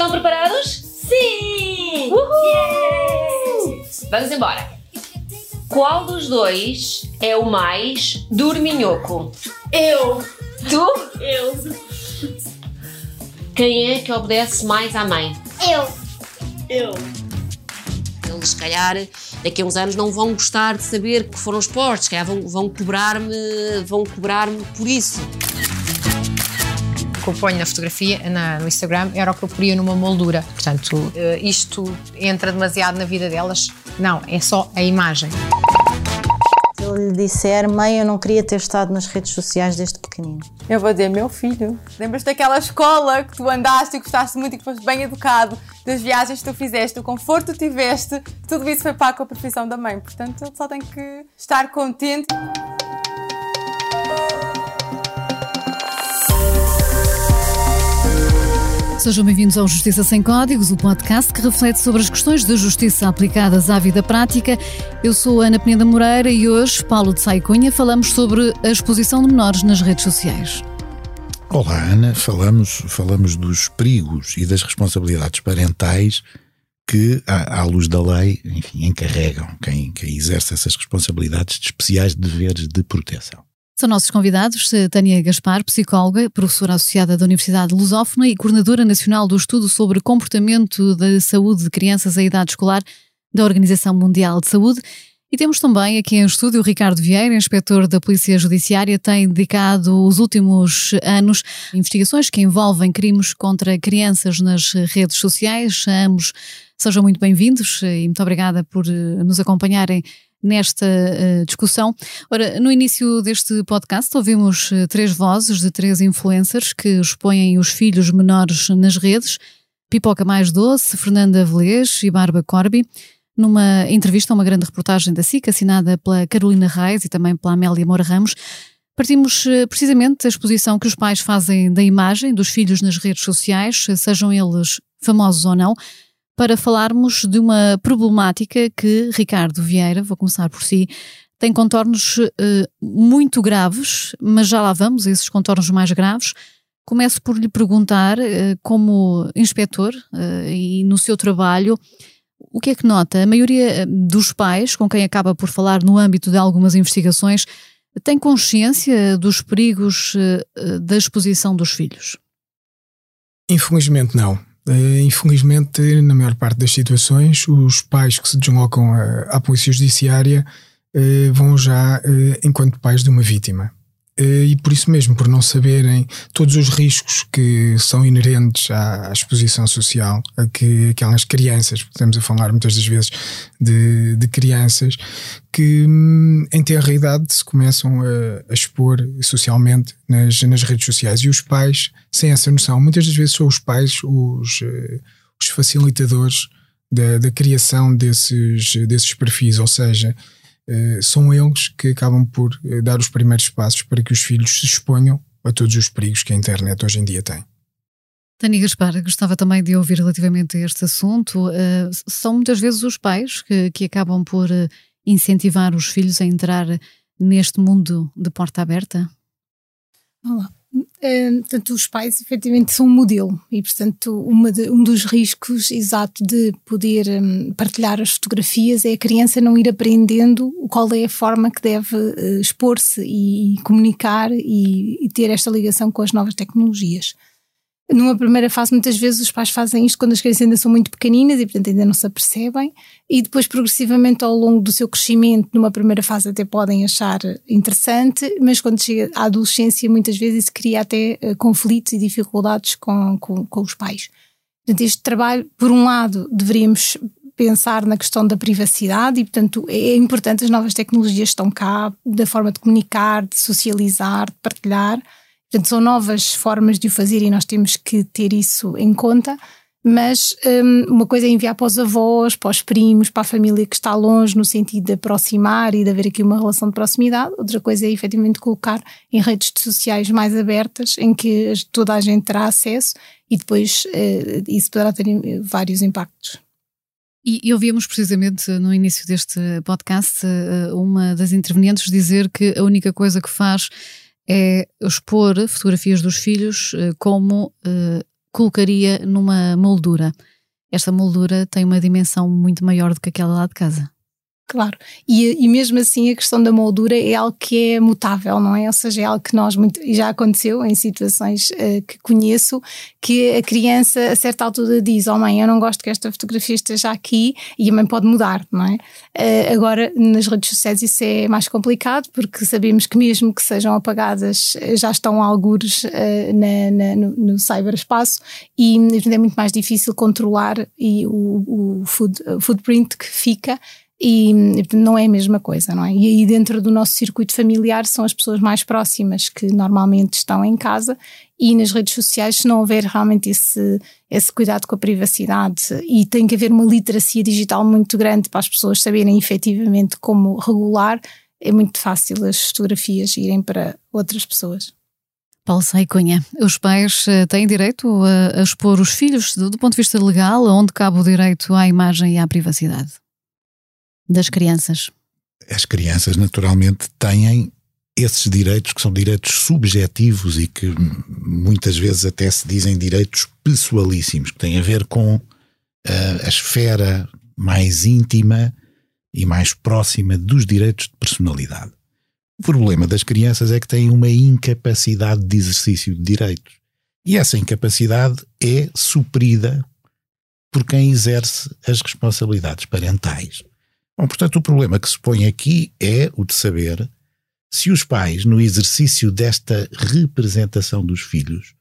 Estão preparados? Sim! Uhul! Vamos embora. Qual dos dois é o mais dorminhoco? Eu! Tu? Eu! Quem é que obedece mais à mãe? Eu. Eu! Eles, se calhar, daqui a uns anos não vão gostar de saber que foram esportes, se calhar vão, vão cobrar-me vão cobrar-me por isso. Que eu ponho na fotografia, na- no Instagram, era o que eu poria numa moldura. Portanto, eh, isto entra demasiado na vida delas. Não, é só a imagem. Se eu lhe disser, mãe, eu não queria ter estado nas redes sociais desde pequenino. Eu vou dizer, meu filho, lembras daquela escola que tu andaste e gostaste muito e que foste bem educado, das viagens que tu fizeste, do conforto que tu tiveste, tudo isso foi pago com a profissão da mãe. Portanto, ele só tem que estar contente. Sejam bem-vindos ao Justiça Sem Códigos, o podcast que reflete sobre as questões de justiça aplicadas à vida prática. Eu sou Ana Peneda Moreira e hoje, Paulo de Saicunha, falamos sobre a exposição de menores nas redes sociais. Olá, Ana. Falamos, falamos dos perigos e das responsabilidades parentais que, à, à luz da lei, enfim, encarregam quem, quem exerce essas responsabilidades de especiais deveres de proteção. São nossos convidados eh, Tânia Gaspar, psicóloga, professora associada da Universidade Lusófona e coordenadora nacional do estudo sobre comportamento da saúde de crianças à idade escolar da Organização Mundial de Saúde. E temos também aqui em estúdio o Ricardo Vieira, inspetor da Polícia Judiciária, tem dedicado os últimos anos a investigações que envolvem crimes contra crianças nas redes sociais. Ambos sejam muito bem-vindos e muito obrigada por eh, nos acompanharem nesta eh, discussão. Ora, no início deste podcast ouvimos eh, três vozes de três influencers que expõem os filhos menores nas redes. Pipoca Mais Doce, Fernanda Velez e Barba Corby numa entrevista uma grande reportagem da SIC, assinada pela Carolina Reis e também pela Amélia Moura Ramos, partimos eh, precisamente da exposição que os pais fazem da imagem dos filhos nas redes sociais, sejam eles famosos ou não, para falarmos de uma problemática que Ricardo Vieira, vou começar por si, tem contornos eh, muito graves, mas já lá vamos esses contornos mais graves. Começo por lhe perguntar, eh, como inspetor eh, e no seu trabalho, o que é que nota? A maioria eh, dos pais com quem acaba por falar no âmbito de algumas investigações tem consciência dos perigos eh, da exposição dos filhos? Infelizmente não. Eh, Infelizmente, na maior parte das situações, os pais que se deslocam à, à Polícia Judiciária eh, vão já eh, enquanto pais de uma vítima. Eh, E por isso mesmo, por não saberem todos os riscos que são inerentes à, exposição social, a que aquelas crianças, estamos a falar muitas das vezes de, de crianças, que hum, em tenra idade se começam a, a expor socialmente nas, nas redes sociais. E os pais, sem essa noção, muitas das vezes são os pais os, eh, os facilitadores da, da criação desses, desses perfis, ou seja, são eles que acabam por eh, dar os primeiros passos para que os filhos se exponham a todos os perigos que a internet hoje em dia tem. Tânia Gaspar, gostava também de ouvir relativamente a este assunto. Uh, são muitas vezes os pais que, que acabam por incentivar os filhos a entrar neste mundo de porta aberta? Olá. Portanto, os pais efetivamente são um modelo e, portanto, de- um dos riscos exato de poder hum, partilhar as fotografias é a criança não ir aprendendo qual é a forma que deve eh, expor-se e comunicar e, e ter esta ligação com as novas tecnologias. Numa primeira fase, muitas vezes os pais fazem isto quando as crianças ainda são muito pequeninas e, portanto, ainda não se apercebem, e depois, progressivamente, ao longo do seu crescimento, numa primeira fase, até podem achar interessante, mas quando chega à adolescência, muitas vezes isso cria até eh, conflitos e dificuldades com, com, com os pais. Portanto, este trabalho, por um lado, deveríamos pensar na questão da privacidade e, portanto, é importante, as novas tecnologias estão cá, da forma de comunicar, de socializar, de partilhar. Portanto, são novas formas de o fazer e nós temos que ter isso em conta. Mas hum, uma coisa é enviar para os avós, para os primos, para a família que está longe, no sentido de aproximar e de haver aqui uma relação de proximidade. Outra coisa é efetivamente colocar em redes sociais mais abertas, em que toda a gente terá acesso e depois eh, isso poderá ter eh, vários impactos. E, ouvíamos precisamente no início deste podcast eh, uma das intervenientes dizer que a única coisa que faz é expor fotografias dos filhos eh, como eh, colocaria numa moldura. Esta moldura tem uma dimensão muito maior do que aquela lá de casa. Claro, e, e mesmo assim a questão da moldura é algo que é mutável, não é? Ou seja, é algo que nós, muito, já aconteceu em situações uh, que conheço, que a criança a certa altura diz, oh mãe, eu não gosto que esta fotografia esteja aqui, e a mãe pode mudar, não é? Uh, agora, nas redes sociais isso é mais complicado, porque sabemos que mesmo que sejam apagadas, já estão algures uh, na, na, no, no cyberespaço, e é muito mais difícil controlar e o, o, food, o footprint que fica e não é a mesma coisa, não é? E aí dentro do nosso circuito familiar são as pessoas mais próximas que normalmente estão em casa e nas redes sociais se não houver realmente esse, esse cuidado com a privacidade e tem que haver uma literacia digital muito grande para as pessoas saberem efetivamente como regular, é muito fácil as fotografias irem para outras pessoas. Paulo Saicunha, os pais eh, têm direito a, expor os filhos do ponto de vista legal, onde cabe o direito à imagem e à privacidade? Das crianças? As crianças, naturalmente, têm esses direitos que são direitos subjetivos e que muitas vezes até se dizem direitos pessoalíssimos, que têm a ver com uh, a esfera mais íntima e mais próxima dos direitos de personalidade. O problema das crianças é que têm uma incapacidade de exercício de direitos. E essa incapacidade é suprida por quem exerce as responsabilidades parentais. Bom, portanto, o problema que se põe aqui é o de saber se os pais, no exercício desta representação dos filhos,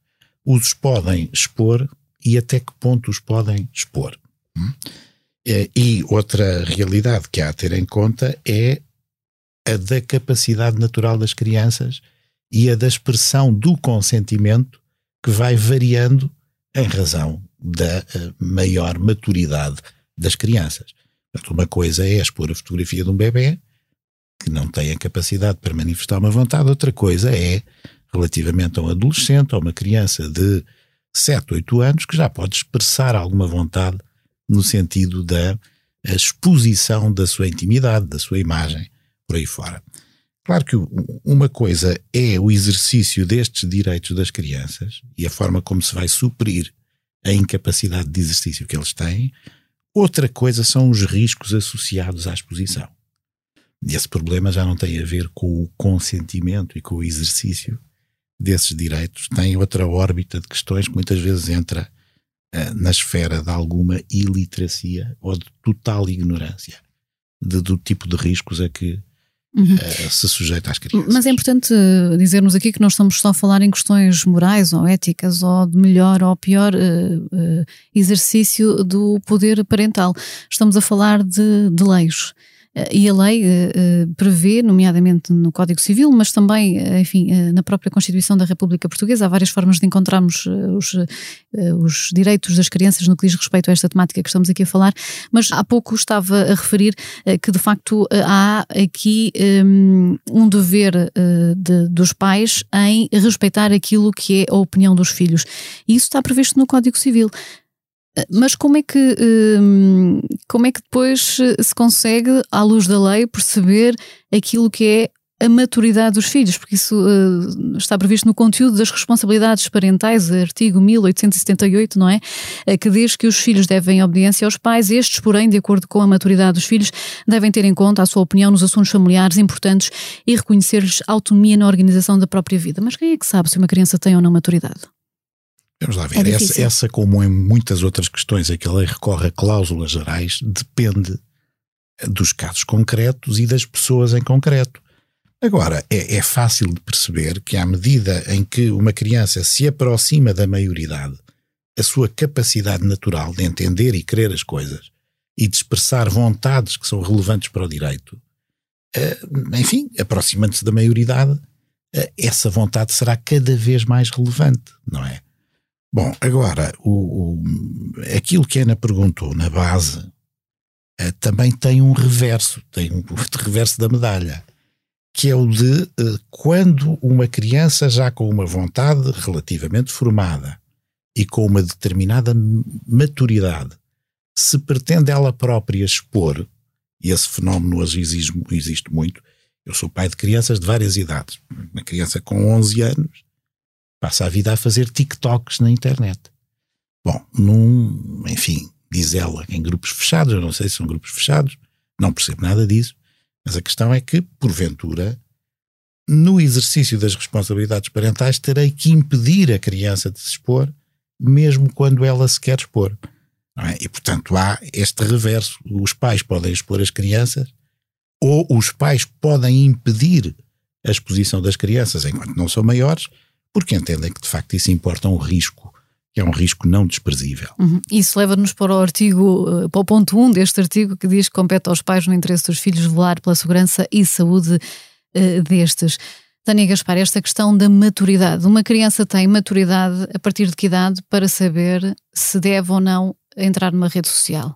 os podem expor e até que ponto os podem expor. Hum? É, e outra realidade que há a ter em conta é a da capacidade natural das crianças e a da expressão do consentimento que vai variando em razão da eh, maior maturidade das crianças. Portanto, uma coisa é expor a fotografia de um bebê que não tem a capacidade para manifestar uma vontade, outra coisa é, relativamente a um adolescente ou uma criança de 7, 8 anos, que já pode expressar alguma vontade no sentido da exposição da sua intimidade, da sua imagem, por aí fora. Claro que uma coisa é o exercício destes direitos das crianças e a forma como se vai suprir a incapacidade de exercício que eles têm, Outra coisa são os riscos associados à exposição. E esse problema já não tem a ver com o consentimento e com o exercício desses direitos, tem outra órbita de questões que muitas vezes entra uh, na esfera de alguma iliteracia ou de total ignorância de, do tipo de riscos a que uhum. uh, se sujeita às crianças. Mas é importante dizermos aqui que não estamos só a falar em questões morais ou éticas ou de melhor ou pior uh, exercício do poder parental. Estamos a falar de, de leis. Eh, e a lei uh, prevê, nomeadamente no Código Civil, mas também, enfim, na própria Constituição da República Portuguesa, há várias formas de encontrarmos os, os, direitos das crianças no que diz respeito a esta temática que estamos aqui a falar, mas há pouco estava a referir que, de facto, há aqui um, um dever de, dos pais em respeitar aquilo que é a opinião dos filhos. E isso está previsto no Código Civil. Mas como é que hum, como é que depois se consegue, à luz da lei, perceber aquilo que é a maturidade dos filhos, porque isso uh, está previsto no conteúdo das responsabilidades parentais, artigo 1878, não é? Uh, que diz que os filhos devem obediência aos pais, estes, porém, de acordo com a maturidade dos filhos, devem ter em conta a sua opinião nos assuntos familiares importantes e reconhecer-lhes autonomia na organização da própria vida. Mas quem é que sabe se uma criança tem ou não maturidade? Vamos lá ver. É essa, essa, como em muitas outras questões a que a lei recorre a cláusulas gerais, depende dos casos concretos e das pessoas em concreto. Agora, é, é fácil de perceber que, à medida em que uma criança se aproxima da maioridade, a sua capacidade natural de entender e querer as coisas e de expressar vontades que são relevantes para o direito, eh, enfim, aproximando-se da maioridade, eh, essa vontade será cada vez mais relevante, não é? Bom, agora, o, o, aquilo que a Ana perguntou na base uh, também tem um reverso, tem um reverso da medalha, que é o de uh, quando uma criança já com uma vontade relativamente formada e com uma determinada maturidade se pretende ela própria expor, e esse fenómeno hoje existe, existe muito, eu sou pai de crianças de várias idades, uma criança com 11 anos passa a vida a fazer TikToks na internet. Bom, num, enfim, diz ela, em grupos fechados, eu não sei se são grupos fechados, não percebo nada disso, mas a questão é que, porventura, no exercício das responsabilidades parentais, terei que impedir a criança de se expor, mesmo quando ela se quer expor. É? E, portanto, há este reverso. Os pais podem expor as crianças, ou os pais podem impedir a exposição das crianças enquanto não são maiores, porque entendem que, de facto, isso importa um risco que é um risco não desprezível. Uhum. Isso leva-nos para o artigo, eh, para o ponto 1 deste artigo, que diz que compete aos pais no interesse dos filhos velar pela segurança e saúde uh, destes. Tânia Gaspar, esta questão da maturidade. Uma criança tem maturidade a partir de que idade para saber se deve ou não entrar numa rede social?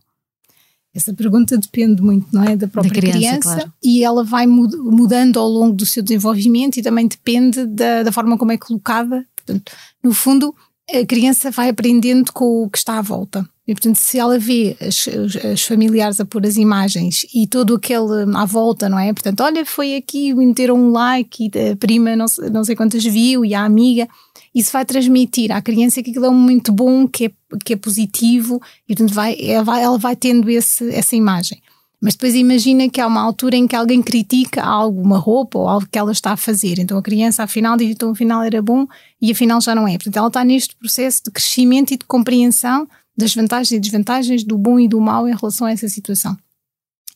Essa pergunta depende muito, não é? Da própria da criança, criança claro. e ela vai mudando ao longo do seu desenvolvimento e também depende da, da forma como é colocada. Portanto, no fundo, a criança vai aprendendo com o que está à volta. E, portanto, se ela vê as, as, familiares a pôr as imagens e todo aquele à volta, não é? Portanto, olha, foi aqui, meteram um like e a prima não, não sei quantas viu e a amiga. Isso vai transmitir à criança que aquilo é momento bom, que é, que é positivo e, portanto, vai, ela, vai, ela vai tendo esse, essa imagem. Mas depois imagina que há uma altura em que alguém critica algo, uma roupa ou algo que ela está a fazer. Então a criança afinal diz, então afinal era bom e afinal já não é. Portanto, ela está neste processo de crescimento e de compreensão das vantagens e desvantagens do bom e do mau em relação a essa situação.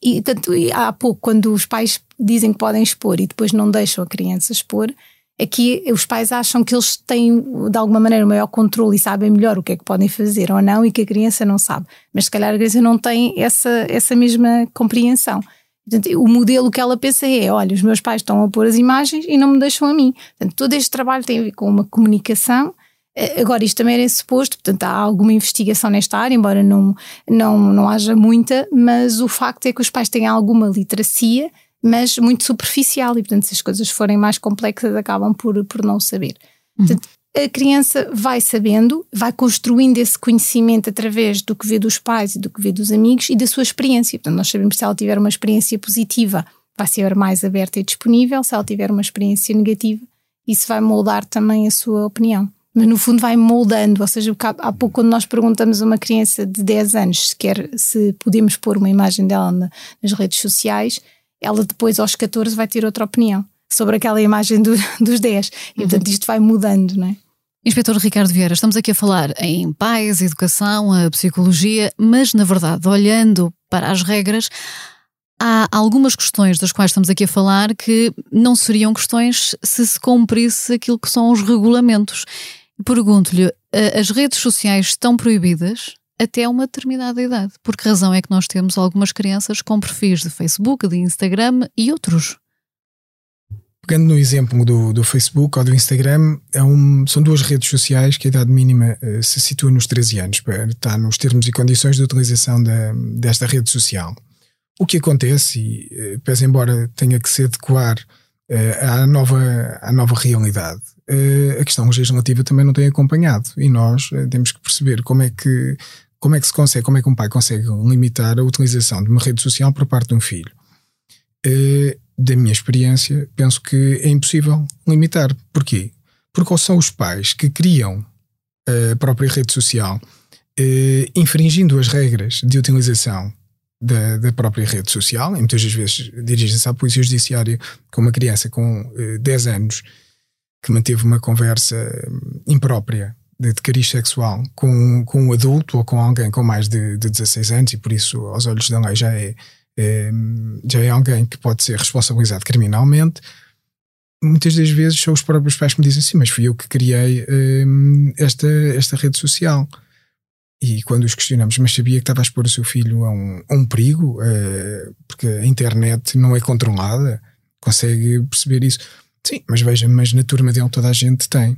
E tanto há pouco, quando os pais dizem que podem expor e depois não deixam a criança expor, aqui os pais acham que eles têm de alguma maneira o maior controle e sabem melhor o que é que podem fazer ou não e que a criança não sabe. Mas se calhar a criança não tem essa, essa mesma compreensão. Portanto, o modelo que ela pensa é: olha, os meus pais estão a pôr as imagens e não me deixam a mim. Portanto, todo este trabalho tem a ver com uma comunicação. Eh, agora, isto também era suposto, portanto, há alguma investigação nesta área, embora não, não, não haja muita, mas o facto é que os pais têm alguma literacia mas muito superficial e, portanto, se as coisas forem mais complexas, acabam por, por não saber. Uhum. Portanto, a criança vai sabendo, vai construindo esse conhecimento através do que vê dos pais e do que vê dos amigos e da sua experiência. Portanto, nós sabemos que se ela tiver uma experiência positiva, vai ser mais aberta e disponível, se ela tiver uma experiência negativa, isso vai moldar também a sua opinião. Mas no fundo vai moldando, ou seja, há pouco quando nós perguntamos a uma criança de 10 anos se quer, se podemos pôr uma imagem dela na, nas redes sociais, ela depois aos 14 vai ter outra opinião sobre aquela imagem do, dos 10. E portanto uhum. isto vai mudando, não é? Inspetor Ricardo Vieira, estamos aqui a falar em pais, educação, a psicologia, mas na verdade, olhando para as regras, há algumas questões das quais estamos aqui a falar que não seriam questões se se cumprisse aquilo que são os regulamentos. Pergunto-lhe, as redes sociais estão proibidas? até uma determinada idade. Por que razão é que nós temos algumas crianças com perfis de Facebook, de Instagram e outros? Pegando no exemplo do, do Facebook ou do Instagram, é um, são duas redes sociais que a idade mínima uh, se situa nos 13 anos, para estar nos termos e condições de utilização da, desta rede social. O que acontece, e uh, pese embora tenha que se adequar à, nova, à nova realidade, uh, a questão legislativa também não tem acompanhado e nós temos que perceber como é que como é que se consegue, como é que um pai consegue limitar a utilização de uma rede social por parte de um filho? Da minha experiência, penso que é impossível limitar. Porquê? Porque são os pais que criam a própria rede social, infringindo as regras de utilização da, da, própria rede social, e muitas das vezes dirigem-se à Polícia Judiciária com uma criança com uh, 10 anos que manteve uma conversa imprópria de, de cariz sexual com, com um adulto ou com alguém com mais de, de 16 anos e por isso, aos olhos da lei, já é, é, já é alguém que pode ser responsabilizado criminalmente. Muitas das vezes são os próprios pais que me dizem assim, mas fui eu que criei hum, esta, esta rede social. E quando os questionamos, mas sabia que estava a expor o seu filho a um, a um perigo, uh, porque a internet não é controlada, consegue perceber isso. Sim, mas veja, mas na turma dele toda a gente tem.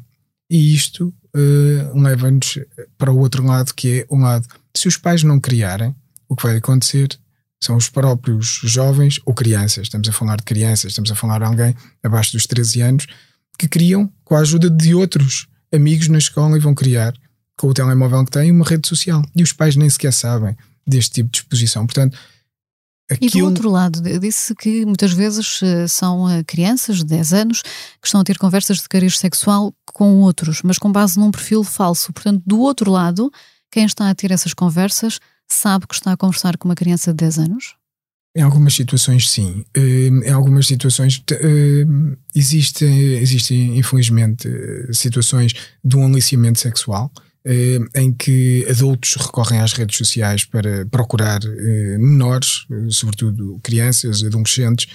E isto uh, leva-nos para o outro lado, que é um lado, se os pais não criarem, o que vai acontecer são os próprios jovens ou crianças, estamos a falar de crianças, estamos a falar de alguém abaixo dos 13 anos, que criam com a ajuda de outros amigos na escola e vão criar, com o telemóvel que têm, uma rede social. E os pais nem sequer sabem deste tipo de exposição. Portanto, Aquilo... E do outro lado, disse que muitas vezes eh, são eh, crianças de 10 anos que estão a ter conversas de cariz sexual com outros, mas com base num perfil falso. Portanto, do outro lado, quem está a ter essas conversas sabe que está a conversar com uma criança de 10 anos? Em algumas situações, sim. Em algumas situações, existem, existem, infelizmente, situações de um aliciamento sexual em que adultos recorrem às redes sociais para procurar menores, sobretudo crianças, adolescentes,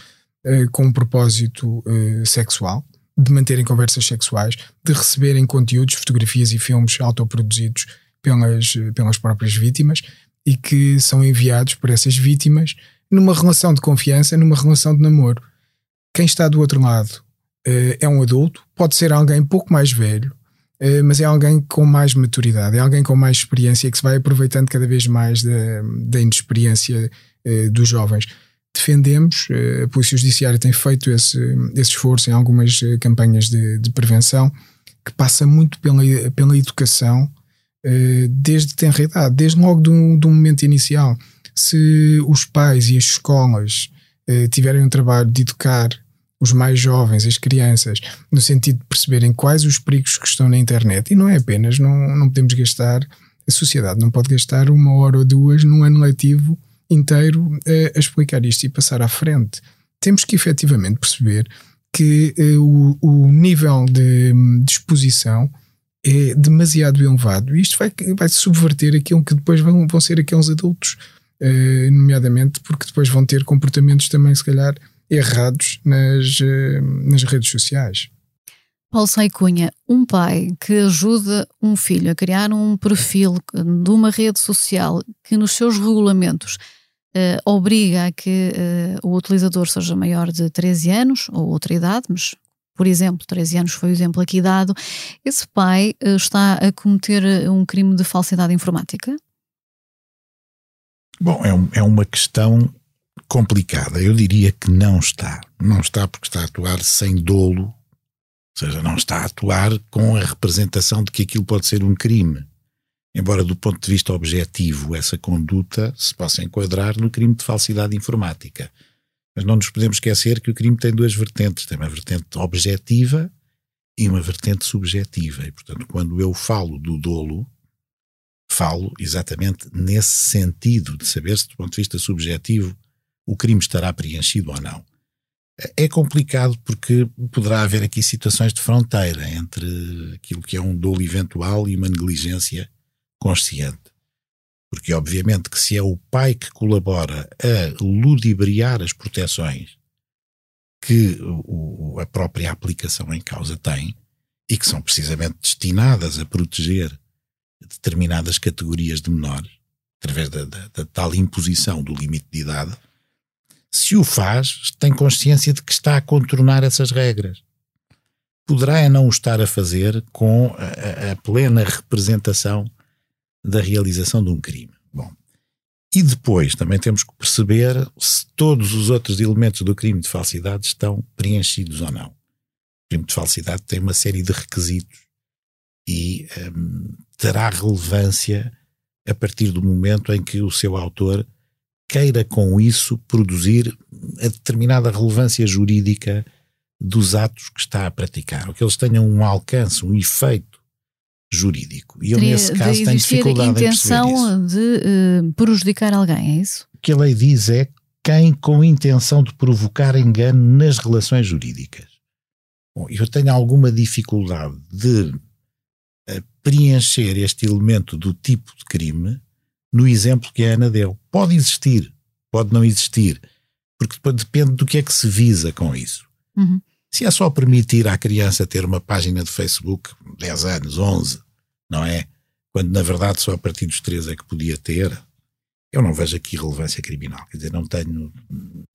com um propósito sexual, de manterem conversas sexuais, de receberem conteúdos, fotografias e filmes autoproduzidos pelas, pelas próprias vítimas e que são enviados por essas vítimas numa relação de confiança, numa relação de namoro. Quem está do outro lado é um adulto, pode ser alguém pouco mais velho, mas é alguém com mais maturidade, é alguém com mais experiência que se vai aproveitando cada vez mais da, da inexperiência uh, dos jovens. Defendemos, a Polícia Judiciária tem feito esse, esse esforço em algumas campanhas de, de prevenção, que passa muito pela, pela educação desde tenra idade, desde logo do, do momento inicial se os pais e as escolas eh, tiverem um trabalho de educar os mais jovens, as crianças, no sentido de perceberem quais os perigos que estão na internet, e não é apenas, não, não podemos gastar, a sociedade não pode gastar uma hora ou duas num ano letivo inteiro eh, a explicar isto e passar à frente. Temos que efetivamente perceber que eh, o, o, nível de, de exposição é demasiado elevado e isto vai, vai subverter aquilo que depois vão, vão ser aqueles adultos eh, nomeadamente porque depois vão ter comportamentos também, se calhar, errados nas, eh, nas redes sociais. Paulo Saicunha, um pai que ajuda um filho a criar um perfil de uma rede social que nos seus regulamentos uh, obriga a que uh, o utilizador seja maior de 13 anos ou outra idade, mas por exemplo, 13 anos foi o exemplo aqui dado, esse pai uh, está a cometer um crime de falsidade informática? Bom, é, um, é uma questão complicada. Eu diria que não está. Não está porque está a atuar sem dolo, ou seja, não está a atuar com a representação de que aquilo pode ser um crime. Embora, do ponto de vista objetivo, essa conduta se possa enquadrar no crime de falsidade informática. Mas não nos podemos esquecer que o crime tem duas vertentes: tem uma vertente objetiva e uma vertente subjetiva. E, portanto, quando eu falo do dolo, falo exatamente nesse sentido de saber se, do ponto de vista subjetivo, o crime estará preenchido ou não. É complicado porque poderá haver aqui situações de fronteira entre aquilo que é um dolo eventual e uma negligência consciente. Porque, obviamente, que se é o pai que colabora a ludibriar as proteções que o, a própria aplicação em causa tem, e que são precisamente destinadas a proteger determinadas categorias de menores, através da, da, da tal imposição do limite de idade, se o faz, tem consciência de que está a contornar essas regras. Poderá é não o estar a fazer com a, a, plena representação da realização de um crime. Bom, e depois também temos que perceber se todos os outros elementos do crime de falsidade estão preenchidos ou não. O crime de falsidade tem uma série de requisitos e um, terá relevância a partir do momento em que o seu autor queira com isso produzir a determinada relevância jurídica dos atos que está a praticar, ou que eles tenham um alcance, um efeito jurídico. E eu, Teria nesse caso, tenho dificuldade em perceber intenção de uh, prejudicar alguém, é isso? O que a lei diz é quem com intenção de provocar engano nas relações jurídicas. Bom, eu tenho alguma dificuldade de preencher este elemento do tipo de crime no exemplo que a Ana deu. Pode existir, pode não existir, porque depende do que é que se visa com isso. Uhum. Se é só permitir à criança ter uma página de Facebook, 10 anos, 11, não é? Quando na verdade só a partir dos 13 é que podia ter, eu não vejo aqui relevância criminal. Quer dizer, não tenho.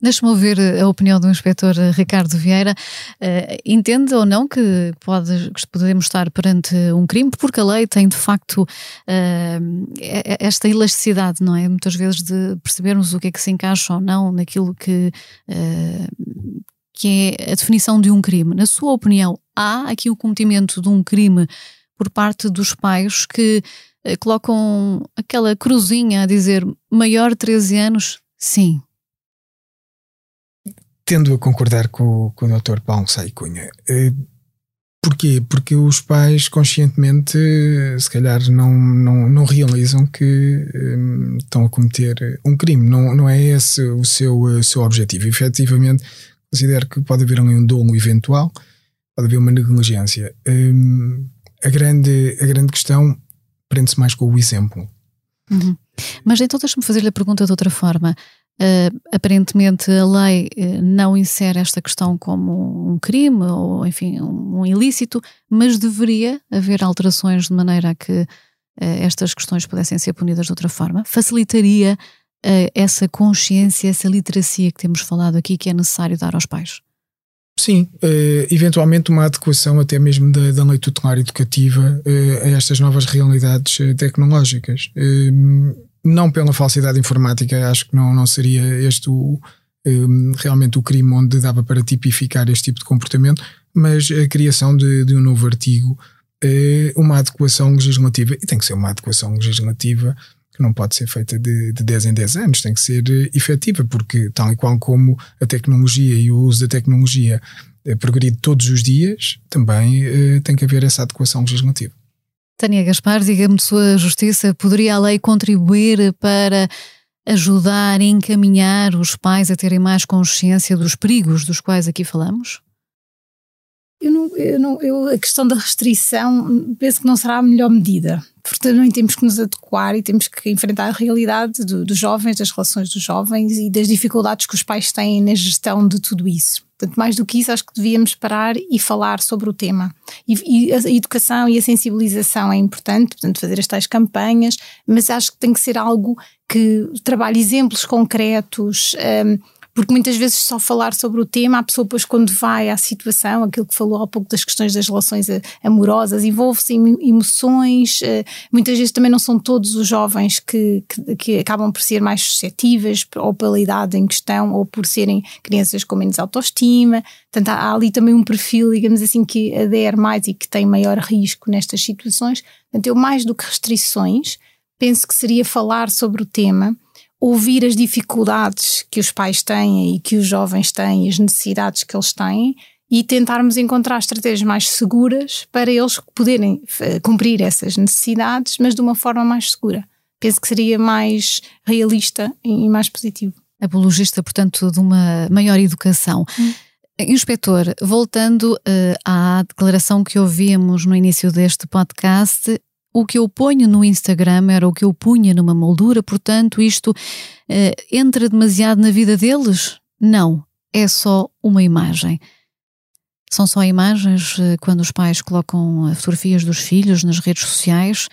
Deixa-me ouvir a opinião do inspetor Ricardo Vieira. Uh, entende ou não que, pode, que podemos estar perante um crime, porque a lei tem de facto uh, esta elasticidade, não é? Muitas vezes de percebermos o que é que se encaixa ou não naquilo que. Uh, que é a definição de um crime. Na sua opinião, há aqui o cometimento de um crime por parte dos pais que eh, colocam aquela cruzinha a dizer maior de 13 anos? Sim. Tendo a concordar com, com o Dr. Paulo Sai Cunha, eh, Porquê? Porque os pais conscientemente, se calhar, não, não, não realizam que hum, estão a cometer um crime. Não, não é esse o seu, o seu objetivo. Efetivamente, considero que pode haver um dolo eventual, pode haver uma negligência. A, grande, a grande questão prende-se mais com o exemplo. Uhum. Mas então deixa-me fazer-lhe a pergunta de outra forma. Uh, aparentemente a lei uh, não insere esta questão como um crime ou, enfim, um, um ilícito, mas deveria haver alterações de maneira a que uh, estas questões pudessem ser punidas de outra forma. Facilitaria essa consciência, essa literacia que temos falado aqui que é necessário dar aos pais. Sim, eventualmente uma adequação até mesmo da, da lei tutelar educativa a estas novas realidades tecnológicas. Não pela falsidade informática, acho que não, não seria este o, realmente o crime onde dava para tipificar este tipo de comportamento, mas a criação de, de um novo artigo, uma adequação legislativa, e tem que ser uma adequação legislativa que não pode ser feita de, de 10 em 10 anos, tem que ser eh, efetiva, porque tal e qual como a tecnologia e o uso da tecnologia é progride todos os dias, também é, tem que haver essa adequação legislativa. Tânia Gaspar, diga-me sua justiça, poderia a lei contribuir para ajudar, encaminhar os pais a terem mais consciência dos perigos dos quais aqui falamos? Eu não, eu não, eu, a questão da restrição penso que não será a melhor medida. Porque também temos que nos adequar e temos que enfrentar a realidade do, dos jovens, das relações dos jovens e das dificuldades que os pais têm na gestão de tudo isso. Portanto, mais do que isso, acho que devíamos parar e falar sobre o tema. E, e, a educação e a sensibilização é importante, portanto, fazer as tais campanhas, mas acho que tem que ser algo que trabalhe exemplos concretos. Um, porque muitas vezes só falar sobre o tema, a pessoa depois quando vai à situação, aquilo que falou há pouco das questões das relações amorosas, envolve-se em emoções, eh, muitas vezes também não são todos os jovens que, que, que, acabam por ser mais suscetíveis, ou pela idade em questão, ou por serem crianças com menos autoestima, portanto há ali também um perfil, digamos assim, que adere mais e que tem maior risco nestas situações, portanto eu mais do que restrições, penso que seria falar sobre o tema, ouvir as dificuldades que os pais têm e que os jovens têm, as necessidades que eles têm e tentarmos encontrar estratégias mais seguras para eles poderem eh, cumprir essas necessidades, mas de uma forma mais segura. Penso que seria mais realista e mais positivo. Apologista, portanto, de uma maior educação. Hum. Inspetor, voltando uh, à declaração que ouvimos no início deste podcast, o que eu ponho no Instagram era o que eu punha numa moldura, portanto, isto uh, entra demasiado na vida deles? Não, é só uma imagem. São só imagens uh, quando os pais colocam fotografias dos filhos nas redes sociais.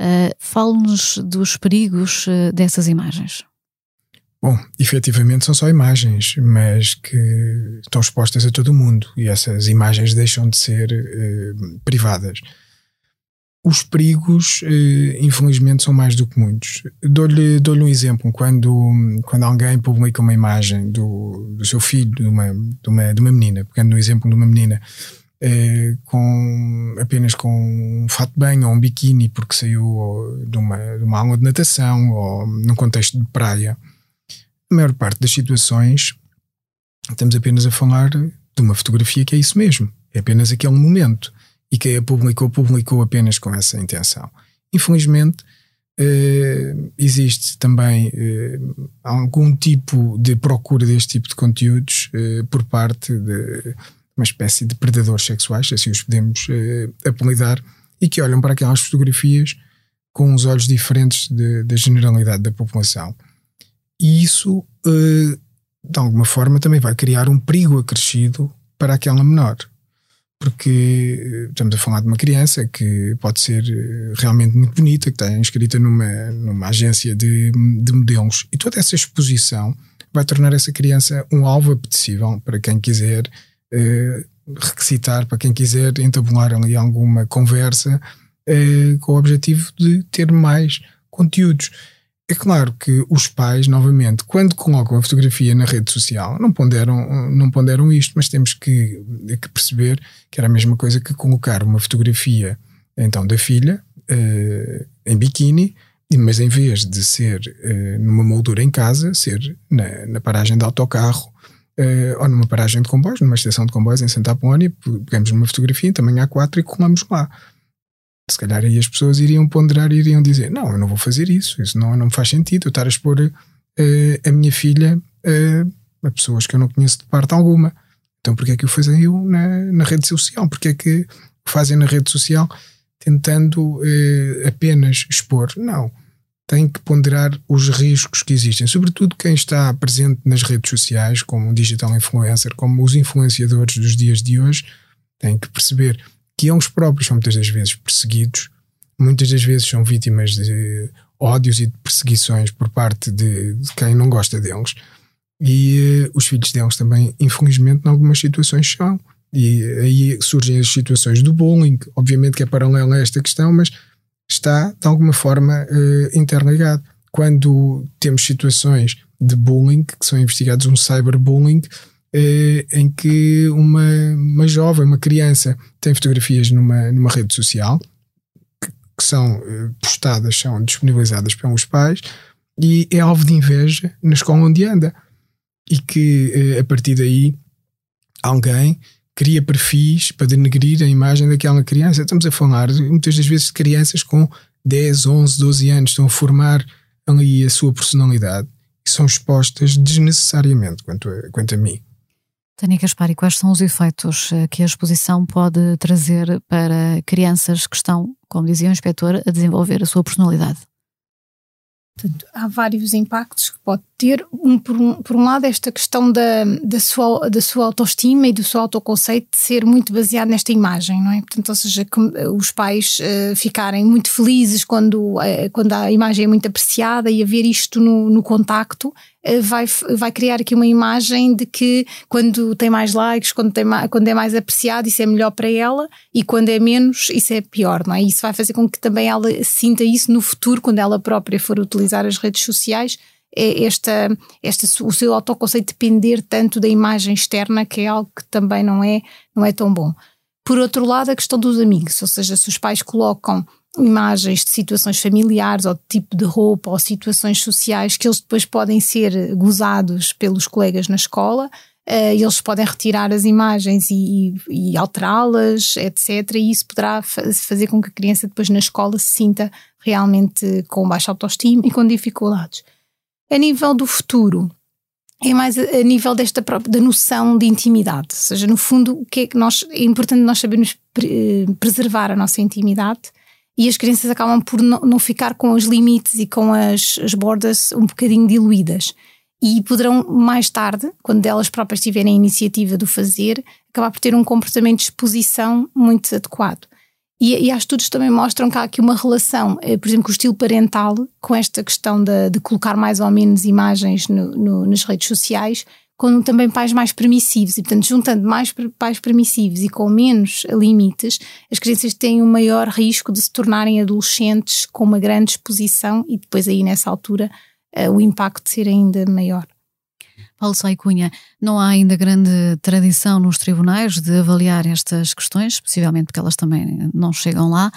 Uh, Fale-nos dos perigos dessas imagens. Bom, efetivamente são só imagens, mas que estão expostas a todo mundo e essas imagens deixam de ser privadas. Os perigos, eh, infelizmente, são mais do que muitos. Dou-lhe dou um exemplo. Quando, quando alguém publica uma imagem do, do seu filho, de uma, de, uma, de uma menina, pegando no exemplo de uma menina, eh, com, apenas com um fato de banho ou um biquíni, porque saiu de uma, de uma aula de natação ou num contexto de praia, a maior parte das situações estamos apenas a falar de uma fotografia que é isso mesmo. É apenas aquele momento e quem a publicou, publicou apenas com essa intenção. Infelizmente, eh, existe também eh, algum tipo de procura deste tipo de conteúdos eh, por parte de uma espécie de predadores sexuais, se assim os podemos apelidar, e que olham para aquelas fotografias com os olhos diferentes da generalidade da população. E isso, de alguma forma, também vai criar um perigo acrescido para aquela menor porque estamos a falar de uma criança que pode ser eh, realmente muito bonita, que está inscrita numa, numa agência de, de modelos, e toda essa exposição vai tornar essa criança um alvo apetecível para quem quiser eh, requisitar, para quem quiser entabular ali alguma conversa eh, com o objetivo de ter mais conteúdos. É claro que os pais, novamente, quando colocam a fotografia na rede social, não ponderam, não ponderam isto, mas temos que, que perceber que era a mesma coisa que colocar uma fotografia então da filha uh, em biquíni, mas em vez de ser uh, numa moldura em casa, ser na, na paragem de autocarro, uh, ou numa paragem de comboios, numa estação de comboios em Santa Apolónia, pegamos uma fotografia também há quatro e colamos lá. Se calhar aí as pessoas iriam ponderar e iriam dizer: Não, eu não vou fazer isso, isso não, não faz sentido eu estar a expor uh, a minha filha uh, a pessoas que eu não conheço de parte alguma. Então, porquê é que o fazem eu na, na rede social? Porquê é que fazem na rede social tentando apenas expor? Não tem que ponderar os riscos que existem, sobretudo quem está presente nas redes sociais, como o digital influencer, como os influenciadores dos dias de hoje, tem que perceber que eles próprios são muitas das vezes perseguidos, muitas das vezes são vítimas de ódios e de perseguições por parte de, de quem não gosta deles. E uh, os filhos deles também, infelizmente, em algumas situações são. E aí surgem as situações do bullying, obviamente que é paralelo a esta questão, mas está de alguma forma uh, interligado. Quando temos situações de bullying, que são investigados um cyberbullying, uh, em que uma, uma jovem, uma criança, tem fotografias numa, numa rede social que, que são uh, postadas, são disponibilizadas pelos pais e é alvo de inveja na escola onde anda. E que a partir daí alguém cria perfis para denegrir a imagem daquela criança. Estamos a falar muitas das vezes de crianças com 10, 11, 12 anos, estão a formar ali a sua personalidade e são expostas desnecessariamente, quanto a, quanto a mim. Tânia Gaspari, quais são os efeitos eh, que a exposição pode trazer para crianças que estão, como dizia o inspetor, a desenvolver a sua personalidade? Portanto, há vários impactos que pode ter. Um, por, um, por um lado, esta questão da, da, sua, da sua autoestima e do seu autoconceito de ser muito baseado nesta imagem, não é? Portanto, ou seja, que os pais uh, ficarem muito felizes quando, uh, quando a imagem é muito apreciada e a ver isto no, no contacto vai, vai criar aqui uma imagem de que quando tem mais likes, quando, tem quando é mais apreciado, isso é melhor para ela e quando é menos, isso é pior, não é? Isso vai fazer com que também ela sinta isso no futuro, quando ela própria for utilizar as redes sociais esta, esta, o seu autoconceito depender tanto da imagem externa, que é algo que também não é, não é tão bom. Por outro lado, a questão dos amigos, ou seja, se os pais colocam imagens de situações familiares ou de tipo de roupa ou situações sociais que eles depois podem ser gozados pelos colegas na escola, uh, eles podem retirar as imagens e, e, alterá-las, etc. E isso poderá fazer com que a criança depois na escola se sinta realmente com baixa autoestima e com dificuldades. A nível do futuro, é mais a, nível desta própria da noção de intimidade, ou seja, no fundo, o que é que nós é importante nós sabermos pre, preservar a nossa intimidade e as crianças acabam por não, não ficar com os limites e com as, as bordas um bocadinho diluídas. E poderão mais tarde, quando elas próprias tiverem a iniciativa do fazer, acabar por ter um comportamento de exposição muito adequado. E, e há estudos que também mostram que há aqui uma relação, eh, por exemplo, com o estilo parental, com esta questão de, de colocar mais ou menos imagens no, no, nas redes sociais, com também pais mais permissivos. E, portanto, juntando mais pais permissivos e com menos limites, as crianças têm um maior risco de se tornarem adolescentes com uma grande exposição e depois, aí nessa altura, uh, o impacto ser ainda maior. Paulo Sai Cunha, não há ainda grande tradição nos tribunais de avaliar estas questões, possivelmente porque elas também não chegam lá,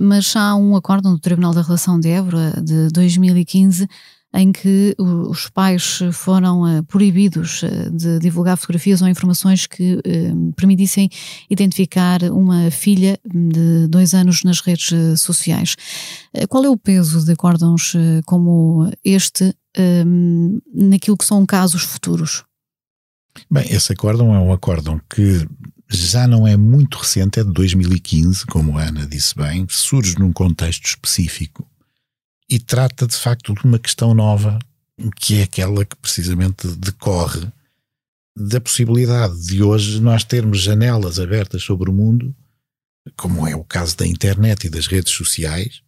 mas há um acórdão do Tribunal da Relação de Évora de 2015 em que os pais foram eh, proibidos eh, de divulgar fotografias ou informações que eh, permitissem identificar uma filha de dois anos nas redes sociais. Qual é o peso de acórdãos como este um, naquilo que são casos futuros? Bem, esse acórdão é um acórdão que já não é muito recente, é de 2015, como a Ana disse bem, surge num contexto específico e trata de facto de uma questão nova, que é aquela que precisamente decorre da possibilidade de hoje nós termos janelas abertas sobre o mundo, como é o caso da internet e das redes sociais,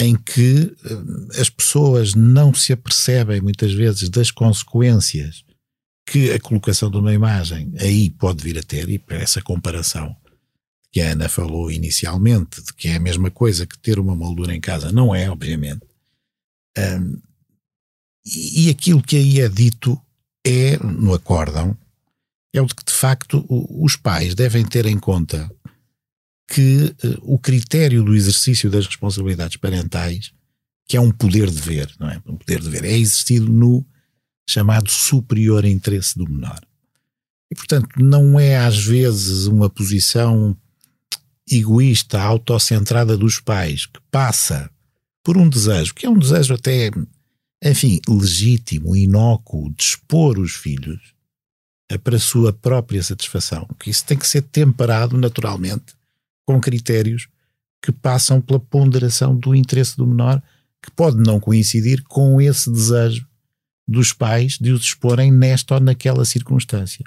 em que eh, as pessoas não se apercebem muitas vezes das consequências que a colocação de uma imagem aí pode vir a ter, e para essa comparação que a Ana falou inicialmente, de que é a mesma coisa que ter uma moldura em casa, não é, obviamente. Um, e, aquilo que aí é dito é, no acórdão, é o de que de facto os pais devem ter em conta que uh, o critério do exercício das responsabilidades parentais, que é um poder de ver, não é? Um poder de ver, é exercido no chamado superior interesse do menor. E, portanto, não é às vezes uma posição egoísta, autocentrada dos pais, que passa por um desejo, que é um desejo até, enfim, legítimo, inócuo, de expor os filhos para a sua própria satisfação. Que isso tem que ser temperado naturalmente com critérios que passam pela ponderação do interesse do menor, que pode não coincidir com esse desejo dos pais de os exporem nesta ou naquela circunstância.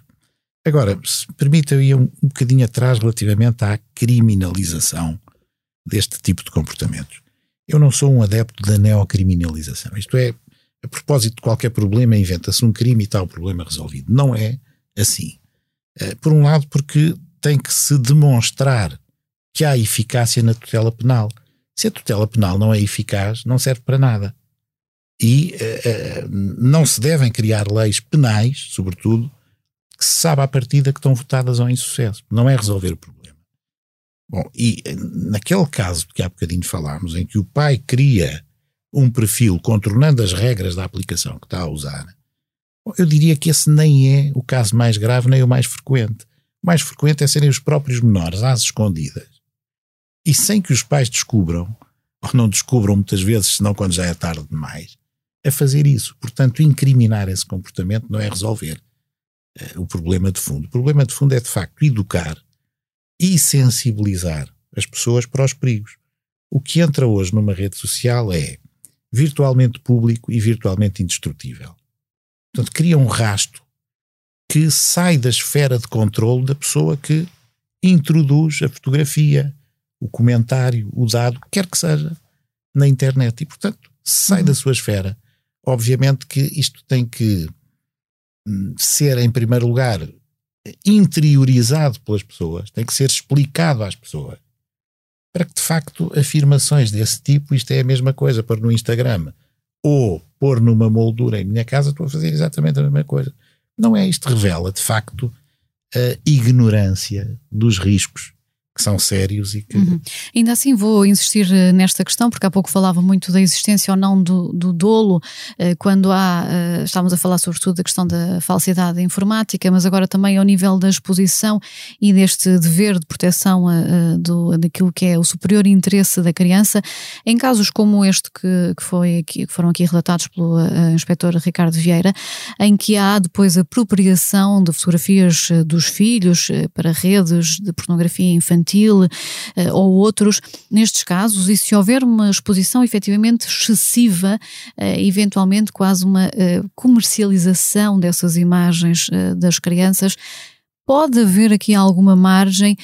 Agora, se permita, eu um, um bocadinho atrás relativamente à criminalização deste tipo de comportamentos. Eu não sou um adepto da neocriminalização. Isto é, a propósito de qualquer problema, inventa-se um crime e está o problema resolvido. Não é assim. Eh, por um lado, porque tem que se demonstrar que há eficácia na tutela penal. Se a tutela penal não é eficaz, não serve para nada. E uh, não se devem criar leis penais, sobretudo, que se sabe à partida que estão votadas ao insucesso. Não é resolver o problema. Bom, e naquele caso que há bocadinho falámos, em que o pai cria um perfil contornando as regras da aplicação que está a usar, eu diria que esse nem é o caso mais grave, nem o mais frequente. O mais frequente é serem os próprios menores, às escondidas. E sem que os pais descubram, ou não descubram muitas vezes, senão quando já é tarde demais, a fazer isso. Portanto, incriminar esse comportamento não é resolver uh, o problema de fundo. O problema de fundo é, de facto, educar e sensibilizar as pessoas para os perigos. O que entra hoje numa rede social é virtualmente público e virtualmente indestrutível. Portanto, cria um rasto que sai da esfera de controle da pessoa que introduz a fotografia, o comentário, o dado, quer que seja, na internet. E, portanto, sai uhum. da sua esfera. Obviamente que isto tem que hum, ser, em primeiro lugar, interiorizado pelas pessoas, tem que ser explicado às pessoas, para que de facto afirmações desse tipo, isto é a mesma coisa, para no Instagram, ou pôr numa moldura em minha casa, estou a fazer exatamente a mesma coisa. Não é isto revela, de facto, a ignorância dos riscos que são sérios e que. Uhum. Ainda assim, vou insistir eh, nesta questão, porque há pouco falava muito da existência ou não do, do dolo, eh, quando há. Eh, estávamos a falar sobretudo da questão da falsidade informática, mas agora também ao nível da exposição e deste dever de proteção do, daquilo que é o superior interesse da criança. Em casos como este que, que, foi aqui, que foram aqui relatados pelo inspetor Ricardo Vieira, em que há depois apropriação de fotografias dos filhos para redes de pornografia infantil infantil uh, ou outros, nestes casos, e se houver uma exposição efetivamente excessiva, uh, eventualmente quase uma uh, comercialização dessas imagens das crianças, pode haver aqui alguma margem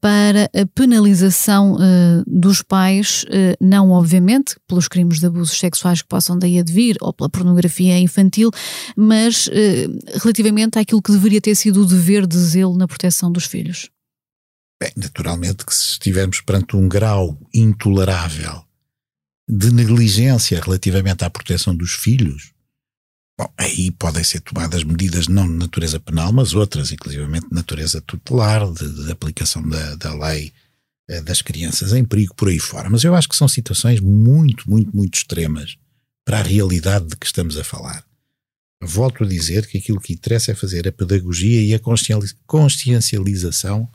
para a penalização uh, dos pais, uh, não obviamente pelos crimes de abusos sexuais que possam daí advir ou pela pornografia infantil, mas uh, relativamente àquilo que deveria ter sido o dever de zelo na proteção dos filhos. Bem, naturalmente que se estivermos perante um grau intolerável de negligência relativamente à proteção dos filhos, bom, aí podem ser tomadas medidas não de natureza penal, mas outras, inclusivamente de natureza tutelar, de, de aplicação da, da lei eh, das crianças em perigo, por aí fora. Mas eu acho que são situações muito, muito, muito extremas para a realidade de que estamos a falar. Volto a dizer que aquilo que interessa é fazer a pedagogia e a consciencialização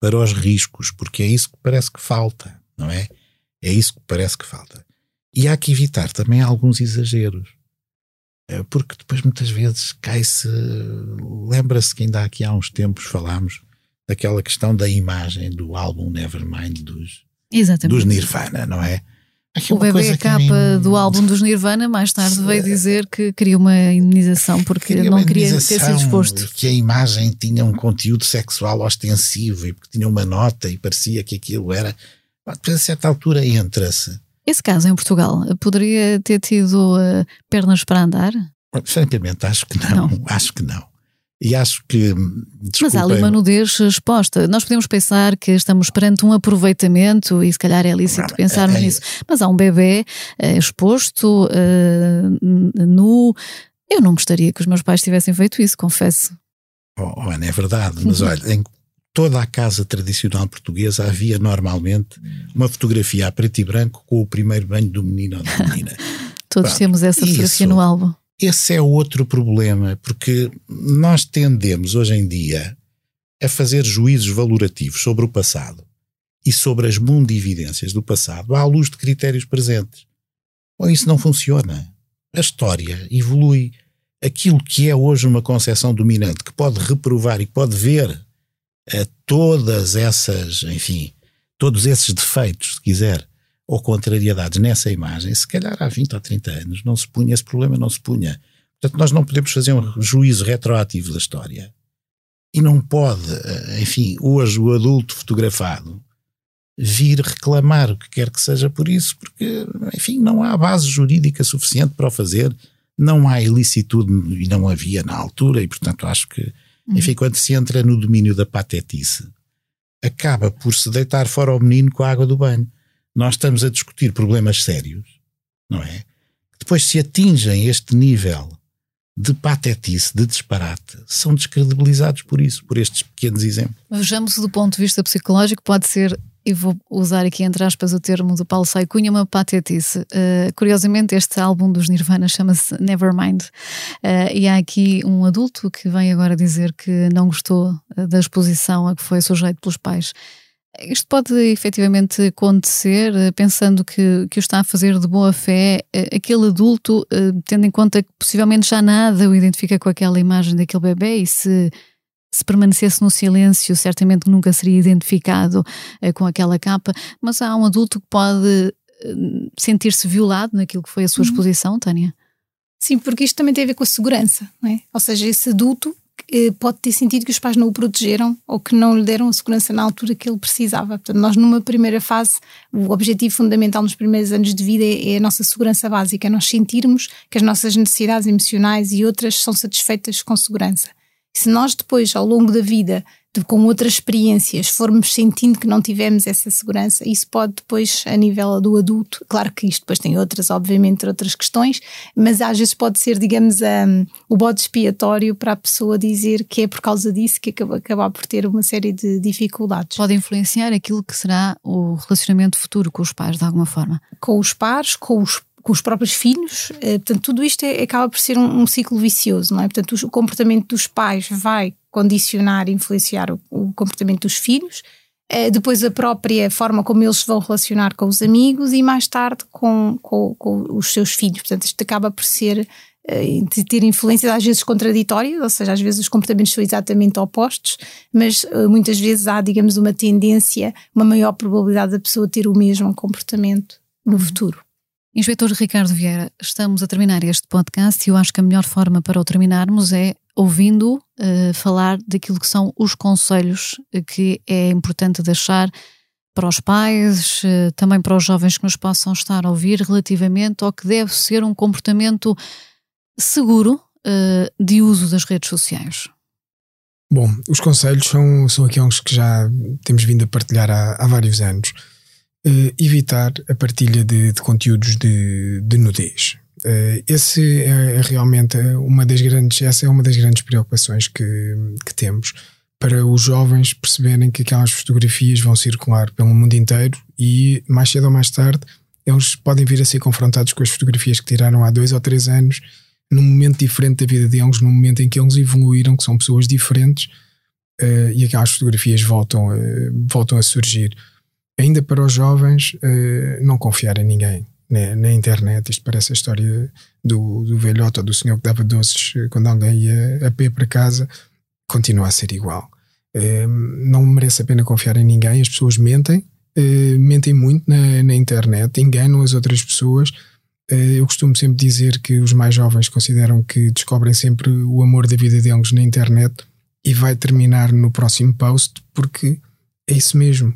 para os riscos, porque é isso que parece que falta, não é? É isso que parece que falta. E há que evitar também alguns exageros. Eh, porque depois muitas vezes cai-se. Lembra-se que ainda aqui há uns tempos falámos daquela questão da imagem do álbum Nevermind dos, dos Nirvana, não é? O bebê capa do álbum dos Nirvana mais tarde veio dizer que queria uma indenização porque queria não queria ter sido exposto. Que a imagem tinha um conteúdo sexual ostensivo e porque tinha uma nota e parecia que aquilo era. A certa altura entra-se. Esse caso em Portugal poderia ter tido uh, pernas para andar? Francamente, acho que não. não. Acho que não. E acho que. Mas há ali uma nudez exposta. Nós podemos pensar que estamos perante um aproveitamento e se calhar é lícito pensarmos é, é, nisso. Mas há um bebê é, exposto, é, nu. Eu não gostaria que os meus pais tivessem feito isso, confesso. Oh, oh Ana, é verdade, mas olha, em toda a casa tradicional portuguesa havia normalmente uma fotografia a preto e branco com o primeiro banho do menino ou da menina. Todos Pronto, temos essa fotografia isso, no álbum. Esse é outro problema, porque nós tendemos hoje em dia a fazer juízos valorativos sobre o passado e sobre as mundividências do passado à luz de critérios presentes. Ou isso não funciona. A história evolui. Aquilo que é hoje uma concepção dominante, que pode reprovar e pode ver a todas essas, enfim, todos esses defeitos, se quiser, ou contrariedades nessa imagem, se calhar há 20 ou 30 anos não se punha, esse problema não se punha. Portanto, nós não podemos fazer um juízo retroativo da história. E não pode, eh, enfim, hoje o adulto fotografado vir reclamar o que quer que seja por isso, porque, enfim, não há base jurídica suficiente para o fazer, não há ilicitude e não havia na altura, e portanto acho que, uhum. enfim, quando se entra no domínio da patetice, acaba por se deitar fora o menino com a água do banho. Nós estamos a discutir problemas sérios, não é? Depois se atingem este nível de patetice, de disparate, são descredibilizados por isso, por estes pequenos exemplos. Vejamos do ponto de vista psicológico, pode ser e vou usar aqui entre aspas o termo do Paulo Saicunha, uma patetice. Uh, curiosamente, este álbum dos Nirvana chama-se Nevermind. Uh, e há aqui um adulto que vem agora dizer que não gostou eh, da exposição a que foi sujeito pelos pais. Isto pode efetivamente acontecer, pensando que, que o está a fazer de boa fé, aquele adulto, tendo em conta que possivelmente já nada o identifica com aquela imagem daquele bebê e se se permanecesse no silêncio, certamente nunca seria identificado com aquela capa, mas há um adulto que pode sentir-se violado naquilo que foi a sua uhum. exposição, Tânia? Sim, porque isto também tem a ver com a segurança, não é? Ou seja, esse adulto pode ter sentido que os pais não o protegeram ou que não lhe deram a segurança na altura que ele precisava. Portanto, nós numa primeira fase, o objetivo fundamental nos primeiros anos de vida é, é a nossa segurança básica, é nós sentirmos que as nossas necessidades emocionais e outras são satisfeitas com segurança. Se nós depois, ao longo da vida, de, com outras experiências, formos sentindo que não tivemos essa segurança, isso pode depois, a nível do adulto, claro que isto depois tem outras, obviamente, outras questões, mas às vezes pode ser, digamos, um, o bode expiatório para a pessoa dizer que é por causa disso que acaba, acabar por ter uma série de dificuldades. Pode influenciar aquilo que será o relacionamento futuro com os pais, de alguma forma? Com os pais, com os com os próprios filhos, eh, portanto, tudo isto é, acaba por ser um, um, ciclo vicioso, não é? Portanto, o comportamento dos pais vai condicionar influenciar o, o comportamento dos filhos, eh, depois a própria forma como eles se vão relacionar com os amigos e mais tarde com, com, com os seus filhos. Portanto, isto acaba por ser eh, de ter influências às vezes contraditórias, ou seja, às vezes os comportamentos são exatamente opostos, mas muitas vezes há, digamos, uma tendência, uma maior probabilidade da pessoa ter o mesmo comportamento no futuro. Inspetor Ricardo Vieira, estamos a terminar este podcast e eu acho que a melhor forma para o terminarmos é ouvindo uh, falar daquilo que são os conselhos que é importante deixar para os pais, uh, também para os jovens que nos possam estar a ouvir relativamente ao que deve ser um comportamento seguro uh, de uso das redes sociais. Bom, os conselhos são, são aqueles que já temos vindo a partilhar há, há vários anos uh, evitar a partilha de, de conteúdos de, de nudez. Uh, esse é, é, realmente uma das grandes, essa é uma das grandes preocupações que, que temos para os jovens perceberem que aquelas fotografias vão circular pelo mundo inteiro e mais cedo ou mais tarde eles podem vir a ser confrontados com as fotografias que tiraram há dois ou três anos num momento diferente da vida deles, num momento em que eles evoluíram, que são pessoas diferentes uh, e aquelas fotografias voltam, uh, voltam a surgir ainda para os jovens, uh, não confiar em ninguém. Né? Na internet, isto parece a história do, do velhote ou do senhor que dava doces eh, quando alguém ia a pé para casa, continua a ser igual. Uh, não merece a pena confiar em ninguém, as pessoas mentem, mentem muito na, na, internet, enganam as outras pessoas. eu costumo sempre dizer que os mais jovens consideram que descobrem sempre o amor da vida deles na internet e vai terminar no próximo post, porque é isso mesmo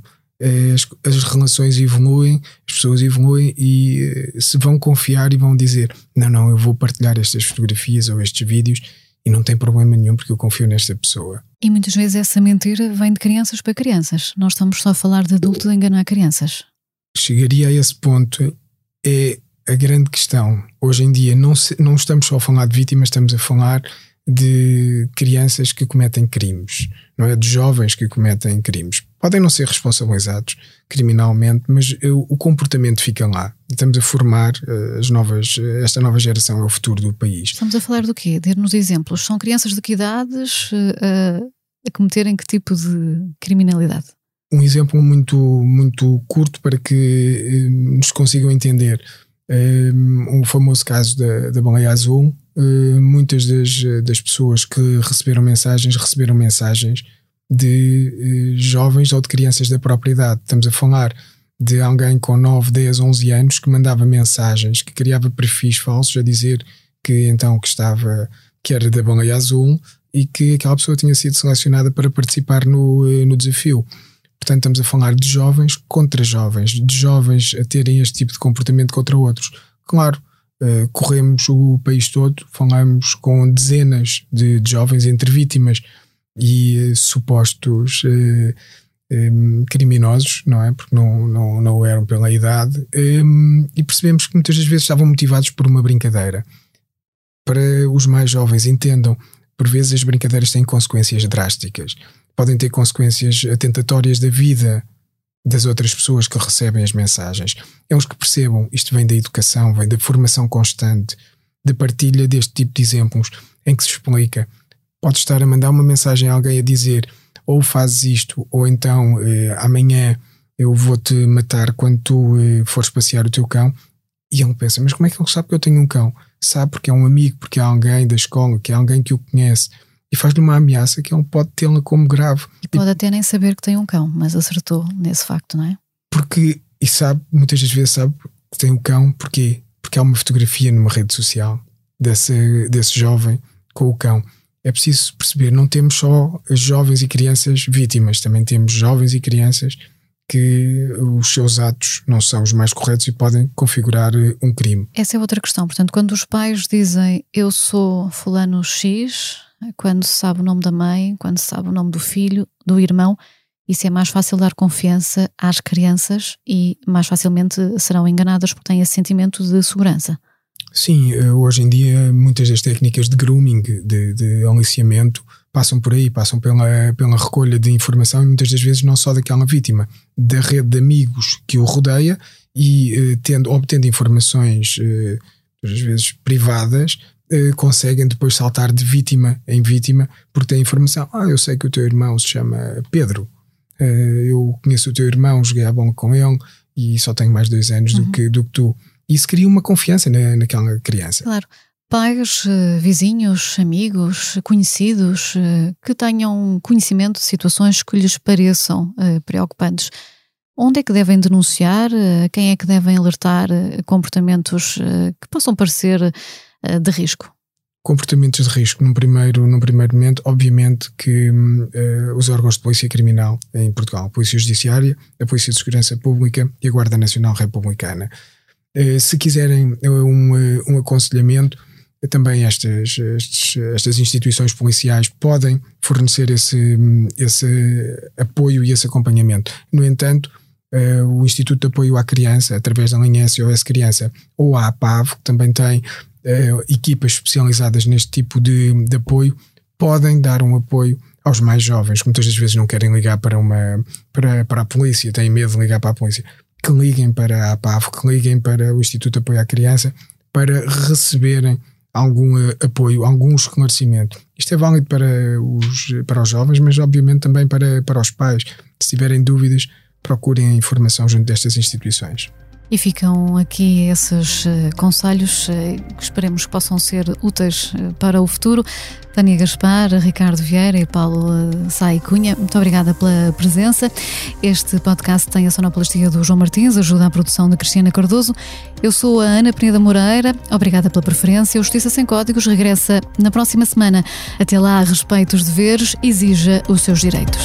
as, as, relações evoluem, as pessoas evoluem e eh, se vão confiar e vão dizer: Não, não, eu vou partilhar estas fotografias ou estes vídeos e não tem problema nenhum porque eu confio nesta pessoa. E muitas vezes essa mentira vem de crianças para crianças. Nós estamos só a falar de adultos a enganar crianças. Chegaria a esse ponto. É a grande questão. Hoje em dia não, se, não estamos só a falar de vítimas, estamos a falar de crianças que cometem crimes, não é? De jovens que cometem crimes podem não ser responsabilizados criminalmente, mas o comportamento fica lá. Estamos a formar uh, as novas, esta nova geração é o futuro do país. Estamos a falar do quê? Dê-nos exemplos. São crianças de que idades uh, a cometerem que tipo de criminalidade? Um exemplo muito, muito curto para que uh, nos consigam entender. Um, o famoso caso da, da baleia azul, muitas das, das pessoas que receberam mensagens receberam mensagens de eh, jovens ou de crianças da própria idade. Estamos a falar de alguém com 9, 10, 11 anos que mandava mensagens, que criava perfis falsos a dizer que então que estava, que era da baleia azul e que aquela pessoa tinha sido selecionada para participar no, eh, no desafio. Portanto, estamos a falar de jovens contra jovens, de jovens a terem este tipo de comportamento contra outros. Claro, uh, corremos o país todo, falamos com dezenas de, de jovens entre vítimas e uh, supostos eh, um, criminosos, não é? Porque não, não, não eram pela idade, e percebemos que muitas das vezes estavam motivados por uma brincadeira. Para os mais jovens entendam, por vezes as brincadeiras têm consequências drásticas, podem ter consequências atentatórias da vida das outras pessoas que recebem as mensagens. É uns que percebam, isto vem da educação, vem da formação constante, da partilha deste tipo de exemplos, em que se explica Podes estar a mandar uma mensagem a alguém a dizer ou fazes isto, ou então eh, amanhã eu vou-te matar quando tu eh, fores passear o teu cão. E ele pensa, mas como é que ele sabe que eu tenho um cão? Sabe porque é um amigo, porque é alguém da escola, que é alguém que o conhece. E faz-lhe uma ameaça que ele pode tê-la como grave. E pode até nem saber que tem um cão, mas acertou nesse facto, não é? Porque, e sabe, muitas das vezes sabe que tem um cão, porquê? Porque há uma fotografia numa rede social desse, desse jovem com o cão é preciso perceber, não temos só jovens e crianças vítimas, também temos jovens e crianças que os seus atos não são os mais corretos e podem configurar eh, um crime. Essa é outra questão. Portanto, quando os pais dizem eu sou fulano X, quando se sabe o nome da mãe, quando se sabe o nome do filho, do irmão, isso é mais fácil dar confiança às crianças e mais facilmente serão enganadas porque têm esse sentimento de segurança. Sim, eh, hoje em dia muitas das técnicas de grooming, de, de aliciamento, passam por aí, passam pela, pela recolha de informação e muitas das vezes não só daquela vítima, da rede de amigos que o rodeia e eh, tendo, obtendo informações, eh, às vezes privadas, conseguem depois saltar de vítima em vítima porque têm informação. Ah, eu sei que o teu irmão se chama Pedro, eu conheço o teu irmão, joguei a bola com ele e só tenho mais dois anos uhum. do, que, do que tu isso cria uma confiança na, naquela criança. Claro. Pais, eh, vizinhos, amigos, conhecidos eh, que tenham conhecimento de situações que lhes pareçam eh, preocupantes. Onde é que devem denunciar? Quem é que devem alertar comportamentos que possam parecer de risco? Comportamentos de risco, num primeiro, num primeiro momento, obviamente que uh, os órgãos de polícia criminal em Portugal, a Polícia Judiciária, a Polícia de Segurança Pública e a Guarda Nacional Republicana. Eh, se quiserem eh, um, eh, um aconselhamento, também estas, estes, estas instituições policiais podem fornecer esse, esse apoio e esse acompanhamento. No entanto, o Instituto de Apoio à Criança, através da linha SOS Criança, ou a APAV, que também tem equipas especializadas neste tipo de, de apoio, podem dar um apoio aos mais jovens, que muitas das vezes não querem ligar para, uma, para, para a polícia, têm medo de ligar para a polícia que liguem para a PAF, que liguem para o Instituto de Apoio à Criança para receberem algum eh, apoio, algum esclarecimento. Isto é válido para os, para os jovens, mas obviamente também para, para os pais. Se tiverem dúvidas, procurem a informação junto destas instituições. E ficam aqui esses uh, conselhos uh, que esperemos que possam ser úteis uh, para o futuro. Tânia Gaspar, Ricardo Vieira e Paulo Sai Cunha, muito obrigada pela presença. Este podcast tem a sonoplastia do João Martins, ajuda à produção de Cristina Cardoso. Eu sou a Ana Peneda Moreira, obrigada pela preferência. O Justiça Sem Códigos regressa na próxima semana. Até lá, respeite os deveres, exija os seus direitos.